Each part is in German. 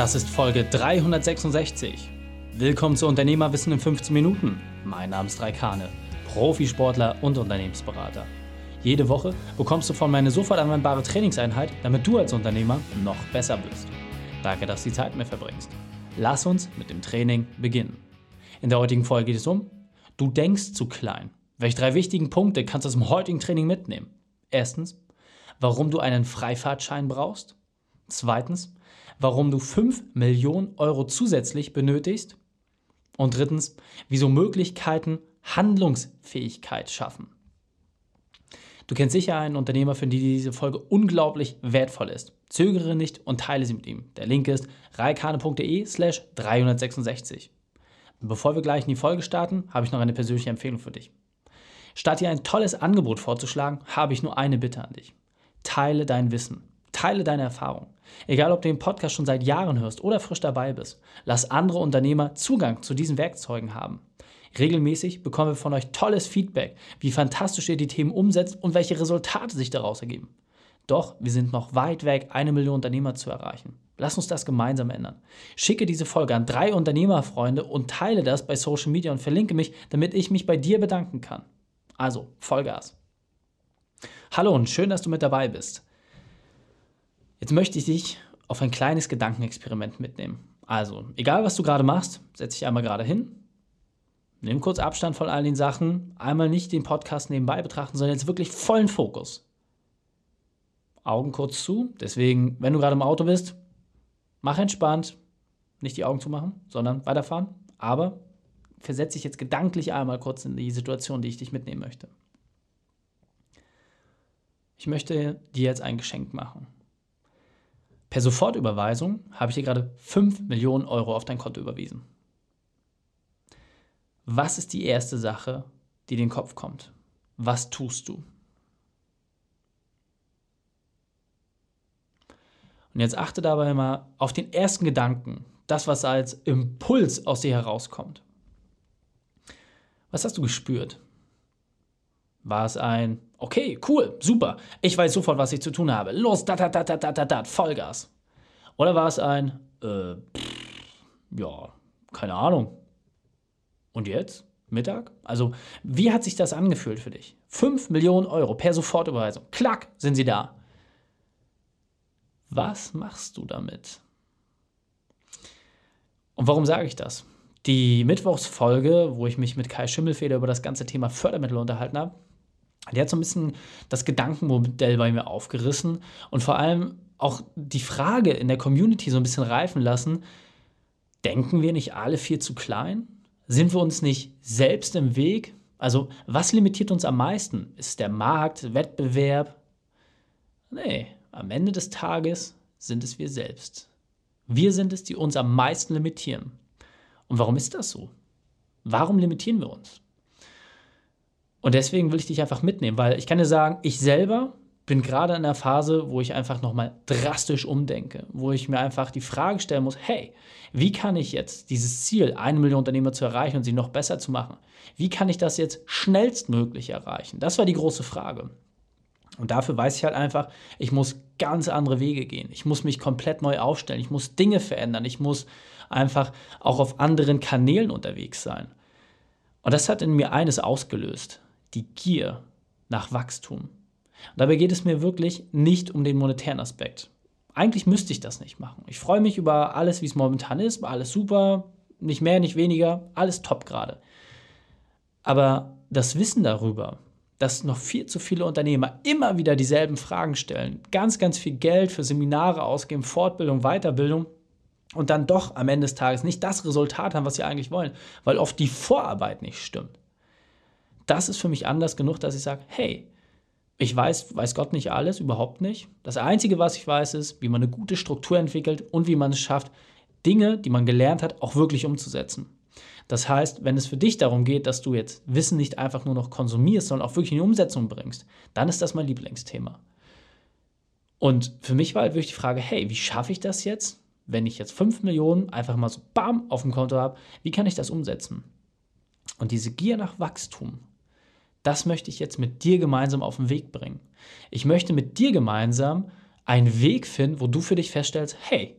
Das ist Folge 366. Willkommen zu Unternehmerwissen in 15 Minuten. Mein Name ist Raikane, Profisportler und Unternehmensberater. Jede Woche bekommst du von mir eine sofort anwendbare Trainingseinheit, damit du als Unternehmer noch besser wirst. Danke, dass du die Zeit mit mir verbringst. Lass uns mit dem Training beginnen. In der heutigen Folge geht es um, du denkst zu klein. Welche drei wichtigen Punkte kannst du aus dem heutigen Training mitnehmen? Erstens, warum du einen Freifahrtschein brauchst. Zweitens, warum du 5 Millionen Euro zusätzlich benötigst. Und drittens, wieso Möglichkeiten Handlungsfähigkeit schaffen. Du kennst sicher einen Unternehmer, für den diese Folge unglaublich wertvoll ist. Zögere nicht und teile sie mit ihm. Der Link ist reikane.de slash 366. Bevor wir gleich in die Folge starten, habe ich noch eine persönliche Empfehlung für dich. Statt dir ein tolles Angebot vorzuschlagen, habe ich nur eine Bitte an dich. Teile dein Wissen. Teile deine Erfahrung. Egal, ob du den Podcast schon seit Jahren hörst oder frisch dabei bist, lass andere Unternehmer Zugang zu diesen Werkzeugen haben. Regelmäßig bekommen wir von euch tolles Feedback, wie fantastisch ihr die Themen umsetzt und welche Resultate sich daraus ergeben. Doch wir sind noch weit weg, eine Million Unternehmer zu erreichen. Lass uns das gemeinsam ändern. Schicke diese Folge an drei Unternehmerfreunde und teile das bei Social Media und verlinke mich, damit ich mich bei dir bedanken kann. Also, Vollgas. Hallo und schön, dass du mit dabei bist. Jetzt möchte ich dich auf ein kleines Gedankenexperiment mitnehmen. Also, egal was du gerade machst, setz dich einmal gerade hin, nimm kurz Abstand von all den Sachen, einmal nicht den Podcast nebenbei betrachten, sondern jetzt wirklich vollen Fokus. Augen kurz zu, deswegen, wenn du gerade im Auto bist, mach entspannt, nicht die Augen zumachen, sondern weiterfahren, aber versetze dich jetzt gedanklich einmal kurz in die Situation, die ich dich mitnehmen möchte. Ich möchte dir jetzt ein Geschenk machen. Per Sofortüberweisung habe ich dir gerade 5 Millionen Euro auf dein Konto überwiesen. Was ist die erste Sache, die in den Kopf kommt? Was tust du? Und jetzt achte dabei mal auf den ersten Gedanken, das, was als Impuls aus dir herauskommt. Was hast du gespürt? War es ein, okay, cool, super, ich weiß sofort, was ich zu tun habe. Los, da, da, da, da, da, da, Vollgas. Oder war es ein, äh, ja, keine Ahnung. Und jetzt? Mittag? Also, wie hat sich das angefühlt für dich? 5 Millionen Euro per Sofortüberweisung. Klack, sind sie da. Was machst du damit? Und warum sage ich das? Die Mittwochsfolge, wo ich mich mit Kai Schimmelfeder über das ganze Thema Fördermittel unterhalten habe, der hat so ein bisschen das Gedankenmodell bei mir aufgerissen und vor allem auch die Frage in der Community so ein bisschen reifen lassen, denken wir nicht alle viel zu klein? Sind wir uns nicht selbst im Weg? Also was limitiert uns am meisten? Ist der Markt, Wettbewerb? Nee, am Ende des Tages sind es wir selbst. Wir sind es, die uns am meisten limitieren. Und warum ist das so? Warum limitieren wir uns? Und deswegen will ich dich einfach mitnehmen, weil ich kann dir sagen, ich selber bin gerade in der Phase, wo ich einfach nochmal drastisch umdenke, wo ich mir einfach die Frage stellen muss, hey, wie kann ich jetzt dieses Ziel, eine Million Unternehmer zu erreichen und sie noch besser zu machen, wie kann ich das jetzt schnellstmöglich erreichen? Das war die große Frage. Und dafür weiß ich halt einfach, ich muss ganz andere Wege gehen. Ich muss mich komplett neu aufstellen. Ich muss Dinge verändern. Ich muss einfach auch auf anderen Kanälen unterwegs sein. Und das hat in mir eines ausgelöst die Gier nach Wachstum. Und dabei geht es mir wirklich nicht um den monetären Aspekt. Eigentlich müsste ich das nicht machen. Ich freue mich über alles, wie es momentan ist, alles super, nicht mehr, nicht weniger, alles top gerade. Aber das Wissen darüber, dass noch viel zu viele Unternehmer immer wieder dieselben Fragen stellen, ganz, ganz viel Geld für Seminare ausgeben, Fortbildung, Weiterbildung und dann doch am Ende des Tages nicht das Resultat haben, was sie eigentlich wollen, weil oft die Vorarbeit nicht stimmt das ist für mich anders genug, dass ich sage, hey, ich weiß, weiß Gott nicht alles, überhaupt nicht. Das Einzige, was ich weiß, ist, wie man eine gute Struktur entwickelt und wie man es schafft, Dinge, die man gelernt hat, auch wirklich umzusetzen. Das heißt, wenn es für dich darum geht, dass du jetzt Wissen nicht einfach nur noch konsumierst, sondern auch wirklich in die Umsetzung bringst, dann ist das mein Lieblingsthema. Und für mich war halt wirklich die Frage, hey, wie schaffe ich das jetzt, wenn ich jetzt 5 Millionen einfach mal so bam auf dem Konto habe, wie kann ich das umsetzen? Und diese Gier nach Wachstum, das möchte ich jetzt mit dir gemeinsam auf den Weg bringen. Ich möchte mit dir gemeinsam einen Weg finden, wo du für dich feststellst, hey,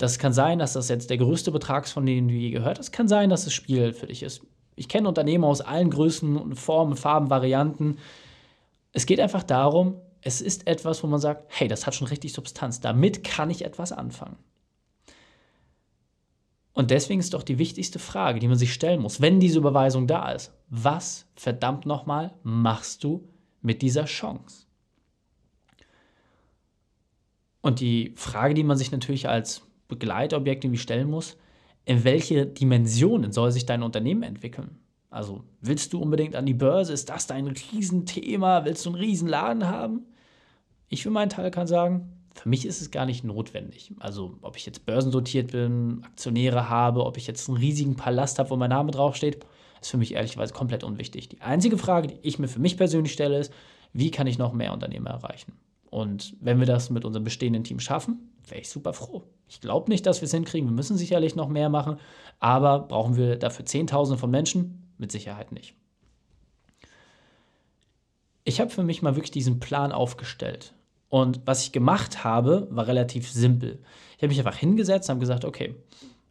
Das kann sein, dass das jetzt der größte Betrag ist, von dem du je gehört hast. Kann sein, dass das Spiel für dich ist. Ich kenne Unternehmen aus allen Größen, Formen, Farben, Varianten. Es geht einfach darum, es ist etwas, wo man sagt, hey, das hat schon richtig Substanz. Damit kann ich etwas anfangen. Und deswegen ist doch die wichtigste Frage, die man sich stellen muss, wenn diese Überweisung da ist. Was verdammt nochmal machst du mit dieser Chance? Und die Frage, die man sich natürlich als Begleitobjekt irgendwie stellen muss, in welche Dimensionen soll sich dein Unternehmen entwickeln? Also willst du unbedingt an die Börse? Ist das dein Riesenthema? Willst du einen Riesenladen haben? Ich für meinen Teil kann sagen, für mich ist es gar nicht notwendig. Also ob ich jetzt börsendotiert bin, Aktionäre habe, ob ich jetzt einen riesigen Palast habe, wo mein Name draufsteht, ist für mich ehrlicherweise komplett unwichtig. Die einzige Frage, die ich mir für mich persönlich stelle, ist, wie kann ich noch mehr Unternehmen erreichen? Und wenn wir das mit unserem bestehenden Team schaffen, wäre ich super froh. Ich glaube nicht, dass wir es hinkriegen. Wir müssen sicherlich noch mehr machen, aber brauchen wir dafür Zehntausende von Menschen? Mit Sicherheit nicht. Ich habe für mich mal wirklich diesen Plan aufgestellt. Und was ich gemacht habe, war relativ simpel. Ich habe mich einfach hingesetzt und habe gesagt, okay,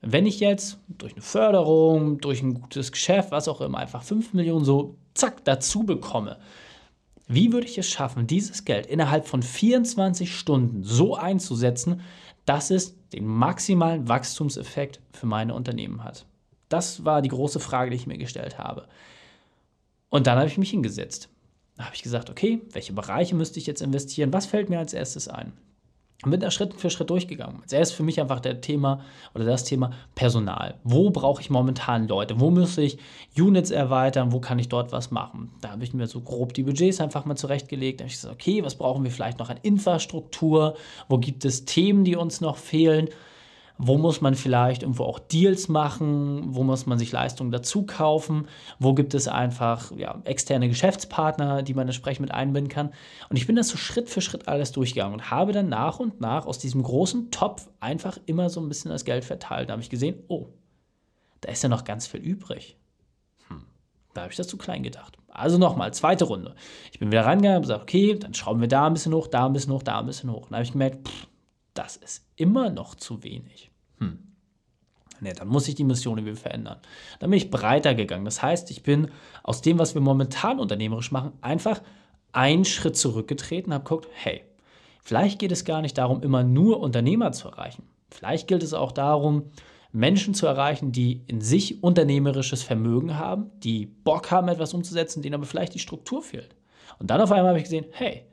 wenn ich jetzt durch eine Förderung, durch ein gutes Geschäft, was auch immer, einfach 5 Millionen so zack dazu bekomme, wie würde ich es schaffen, dieses Geld innerhalb von 24 Stunden so einzusetzen, dass es den maximalen Wachstumseffekt für meine Unternehmen hat? Das war die große Frage, die ich mir gestellt habe. Und dann habe ich mich hingesetzt. Da habe ich gesagt, okay, welche Bereiche müsste ich jetzt investieren? Was fällt mir als erstes ein? Und bin da Schritt für Schritt durchgegangen. Als erstes für mich einfach der Thema oder das Thema Personal. Wo brauche ich momentan Leute? Wo muss ich Units erweitern? Wo kann ich dort was machen? Da habe ich mir so grob die Budgets einfach mal zurechtgelegt. Da habe ich gesagt, okay, was brauchen wir vielleicht noch an Infrastruktur? Wo gibt es Themen, die uns noch fehlen? Wo muss man vielleicht irgendwo auch Deals machen? Wo muss man sich Leistungen dazu kaufen? Wo gibt es einfach ja, externe Geschäftspartner, die man entsprechend mit einbinden kann? Und ich bin das so Schritt für Schritt alles durchgegangen und habe dann nach und nach aus diesem großen Topf einfach immer so ein bisschen das Geld verteilt. Da habe ich gesehen, oh, da ist ja noch ganz viel übrig. Hm, da habe ich das zu klein gedacht. Also nochmal, zweite Runde. Ich bin wieder rangegangen und gesagt, okay, dann schrauben wir da ein bisschen hoch, da ein bisschen hoch, da ein bisschen hoch. Und dann habe ich gemerkt, pff, das ist immer noch zu wenig. Hm. Nee, dann muss ich die Mission irgendwie verändern. Dann bin ich breiter gegangen. Das heißt, ich bin aus dem, was wir momentan unternehmerisch machen, einfach einen Schritt zurückgetreten, habe geguckt, hey, vielleicht geht es gar nicht darum, immer nur Unternehmer zu erreichen. Vielleicht gilt es auch darum, Menschen zu erreichen, die in sich unternehmerisches Vermögen haben, die Bock haben, etwas umzusetzen, denen aber vielleicht die Struktur fehlt. Und dann auf einmal habe ich gesehen, hey,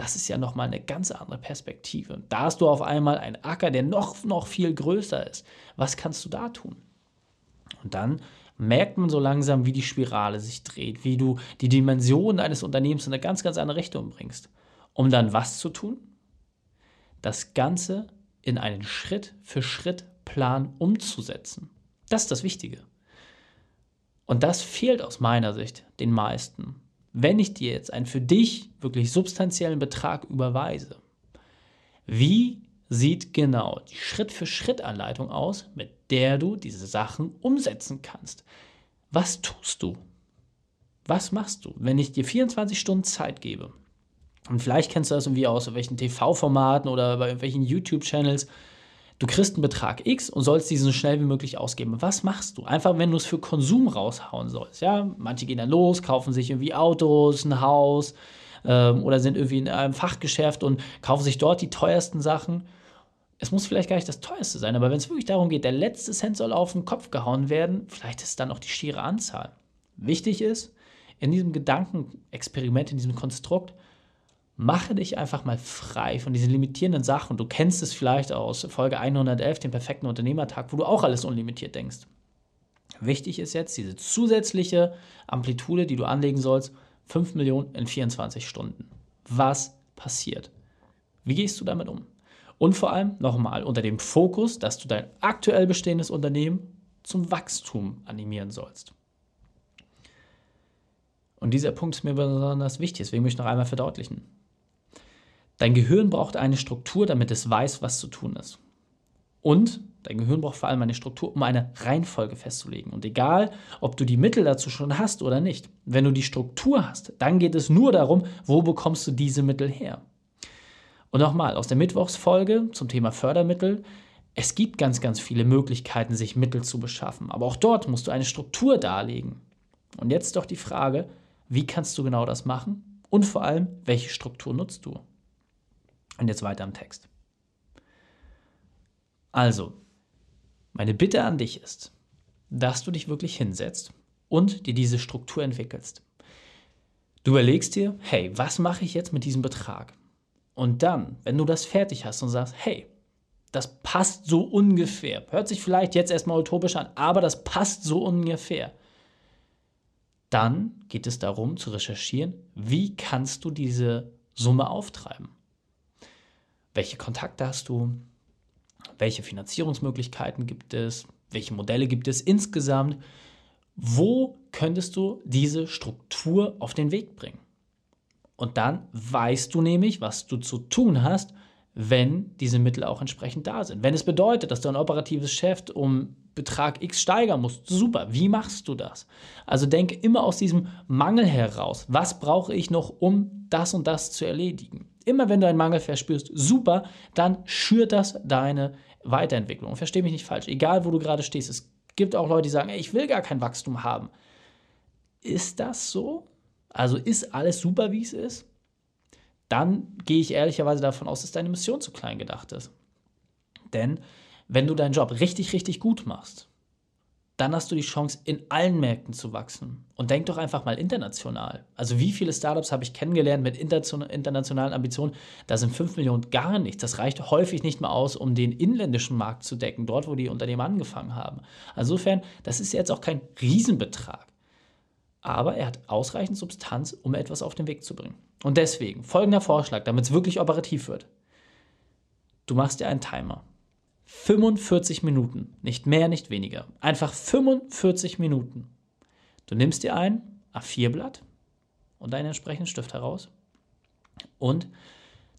das ist ja nochmal eine ganz andere Perspektive. Da hast du auf einmal einen Acker, der noch, noch viel größer ist. Was kannst du da tun? Und dann merkt man so langsam, wie die Spirale sich dreht, wie du die Dimension eines Unternehmens in eine ganz, ganz andere Richtung bringst. Um dann was zu tun? Das Ganze in einen Schritt-für-Schritt-Plan umzusetzen. Das ist das Wichtige. Und das fehlt aus meiner Sicht den meisten wenn ich dir jetzt einen für dich wirklich substanziellen Betrag überweise, wie sieht genau die Schritt-für-Schritt-Anleitung aus, mit der du diese Sachen umsetzen kannst? Was tust du? Was machst du, wenn ich dir 24 Stunden Zeit gebe? Und vielleicht kennst du das irgendwie aus welchen TV-Formaten oder bei welchen YouTube-Channels, Du kriegst einen Betrag X und sollst diesen so schnell wie möglich ausgeben. Was machst du? Einfach, wenn du es für Konsum raushauen sollst. Ja, manche gehen dann los, kaufen sich irgendwie Autos, ein Haus ähm, oder sind irgendwie in einem Fachgeschäft und kaufen sich dort die teuersten Sachen. Es muss vielleicht gar nicht das teuerste sein, aber wenn es wirklich darum geht, der letzte Cent soll auf den Kopf gehauen werden, vielleicht ist es dann auch die schiere Anzahl. Wichtig ist, in diesem Gedankenexperiment, in diesem Konstrukt, mache dich einfach mal frei von diesen limitierenden Sachen. Du kennst es vielleicht aus Folge 111, dem perfekten Unternehmertag, wo du auch alles unlimitiert denkst. Wichtig ist jetzt diese zusätzliche Amplitude, die du anlegen sollst, 5 Millionen in 24 Stunden. Was passiert? Wie gehst du damit um? Und vor allem nochmal unter dem Fokus, dass du dein aktuell bestehendes Unternehmen zum Wachstum animieren sollst. Und dieser Punkt ist mir besonders wichtig, deswegen möchte ich noch einmal verdeutlichen. Dein Gehirn braucht eine Struktur, damit es weiß, was zu tun ist. Und dein Gehirn braucht vor allem eine Struktur, um eine Reihenfolge festzulegen. Und egal, ob du die Mittel dazu schon hast oder nicht, wenn du die Struktur hast, dann geht es nur darum, wo bekommst du diese Mittel her. Und nochmal, aus der Mittwochsfolge zum Thema Fördermittel Es gibt ganz, ganz viele Möglichkeiten, sich Mittel zu beschaffen, aber auch dort musst du eine Struktur darlegen. Und jetzt doch die Frage, wie kannst du genau das machen und vor allem, welche Struktur nutzt du? Und jetzt weiter im Text. Also, meine Bitte an dich ist, dass du dich wirklich hinsetzt und dir diese Struktur entwickelst. Du überlegst dir, hey, was mache ich jetzt mit diesem Betrag? Und dann, wenn du das fertig hast und sagst, hey, das passt so ungefähr, hört sich vielleicht jetzt erstmal utopisch an, aber das passt so ungefähr, dann geht es darum zu recherchieren, wie kannst du diese Summe auftreiben? Welche Kontakte hast du? Welche Finanzierungsmöglichkeiten gibt es? Welche Modelle gibt es insgesamt? Wo könntest du diese Struktur auf den Weg bringen? Und dann weißt du nämlich, was du zu tun hast, wenn diese Mittel auch entsprechend da sind. Wenn es bedeutet, dass du ein operatives Geschäft um Betrag X steigern musst, super, wie machst du das? Also denke immer aus diesem Mangel heraus, was brauche ich noch, um das und das zu erledigen? Immer wenn du einen Mangel verspürst, super, dann schürt das deine Weiterentwicklung. Verstehe mich nicht falsch, egal wo du gerade stehst. Es gibt auch Leute, die sagen, ey, ich will gar kein Wachstum haben. Ist das so? Also ist alles super, wie es ist? Dann gehe ich ehrlicherweise davon aus, dass deine Mission zu klein gedacht ist. Denn wenn du deinen Job richtig, richtig gut machst, dann hast du die Chance, in allen Märkten zu wachsen. Und denk doch einfach mal international. Also wie viele Startups habe ich kennengelernt mit internationalen Ambitionen? Da sind 5 Millionen gar nichts. Das reicht häufig nicht mal aus, um den inländischen Markt zu decken, dort, wo die Unternehmen angefangen haben. insofern, das ist jetzt auch kein Riesenbetrag. Aber er hat ausreichend Substanz, um etwas auf den Weg zu bringen. Und deswegen, folgender Vorschlag, damit es wirklich operativ wird. Du machst dir einen Timer. 45 Minuten, nicht mehr, nicht weniger. Einfach 45 Minuten. Du nimmst dir ein A4-Blatt und deinen entsprechenden Stift heraus und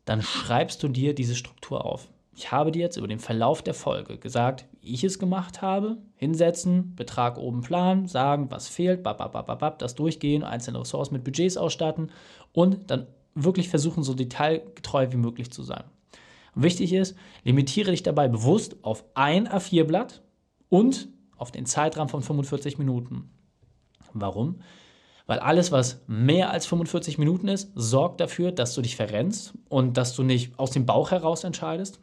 dann schreibst du dir diese Struktur auf. Ich habe dir jetzt über den Verlauf der Folge gesagt, wie ich es gemacht habe. Hinsetzen, Betrag oben planen, sagen, was fehlt, das durchgehen, einzelne Ressorts mit Budgets ausstatten und dann wirklich versuchen, so detailgetreu wie möglich zu sein. Wichtig ist, limitiere dich dabei bewusst auf ein A4-Blatt und auf den Zeitrahmen von 45 Minuten. Warum? Weil alles, was mehr als 45 Minuten ist, sorgt dafür, dass du dich verrennst und dass du nicht aus dem Bauch heraus entscheidest.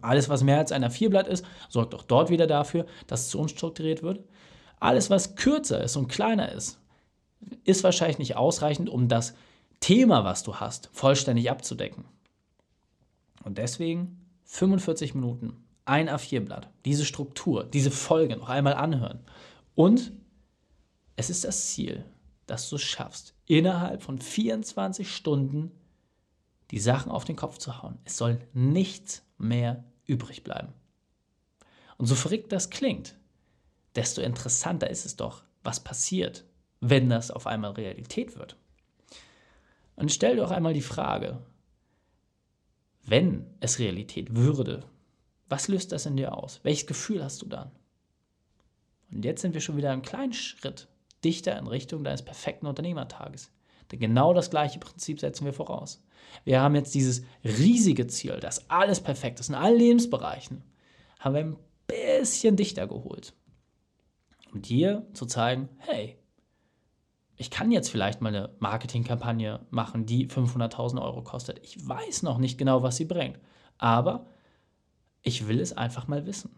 Alles, was mehr als ein A4-Blatt ist, sorgt auch dort wieder dafür, dass es zu unstrukturiert wird. Alles, was kürzer ist und kleiner ist, ist wahrscheinlich nicht ausreichend, um das Thema, was du hast, vollständig abzudecken. Und deswegen 45 Minuten, ein A4-Blatt, diese Struktur, diese Folge noch einmal anhören. Und es ist das Ziel, dass du es schaffst, innerhalb von 24 Stunden die Sachen auf den Kopf zu hauen. Es soll nichts mehr übrig bleiben. Und so verrückt das klingt, desto interessanter ist es doch, was passiert, wenn das auf einmal Realität wird. Und stell dir auch einmal die Frage, wenn es Realität würde, was löst das in dir aus? Welches Gefühl hast du dann? Und jetzt sind wir schon wieder einen kleinen Schritt dichter in Richtung deines perfekten Unternehmertages. Denn genau das gleiche Prinzip setzen wir voraus. Wir haben jetzt dieses riesige Ziel, dass alles perfekt ist in allen Lebensbereichen, haben wir ein bisschen dichter geholt. Um dir zu zeigen, hey, ich kann jetzt vielleicht mal eine Marketingkampagne machen, die 500.000 Euro kostet. Ich weiß noch nicht genau, was sie bringt, aber ich will es einfach mal wissen.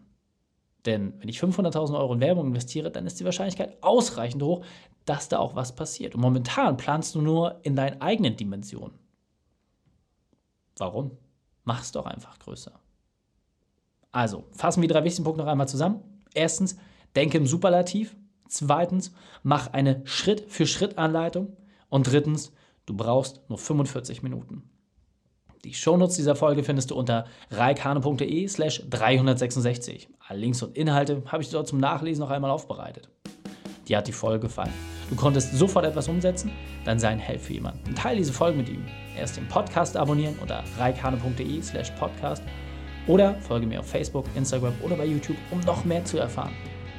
Denn wenn ich 500.000 Euro in Werbung investiere, dann ist die Wahrscheinlichkeit ausreichend hoch, dass da auch was passiert. Und momentan planst du nur in deinen eigenen Dimensionen. Warum? Mach es doch einfach größer. Also, fassen wir die drei wichtigen Punkte noch einmal zusammen. Erstens, denke im Superlativ. Zweitens, mach eine Schritt-für-Schritt-Anleitung. Und drittens, du brauchst nur 45 Minuten. Die Shownotes dieser Folge findest du unter reikane.de slash 366. Alle Links und Inhalte habe ich dort zum Nachlesen noch einmal aufbereitet. Dir hat die Folge gefallen. Du konntest sofort etwas umsetzen, dann sei ein Held für jemanden. Und teile diese Folge mit ihm. Erst den Podcast abonnieren unter reikane.de slash podcast oder folge mir auf Facebook, Instagram oder bei YouTube, um noch mehr zu erfahren.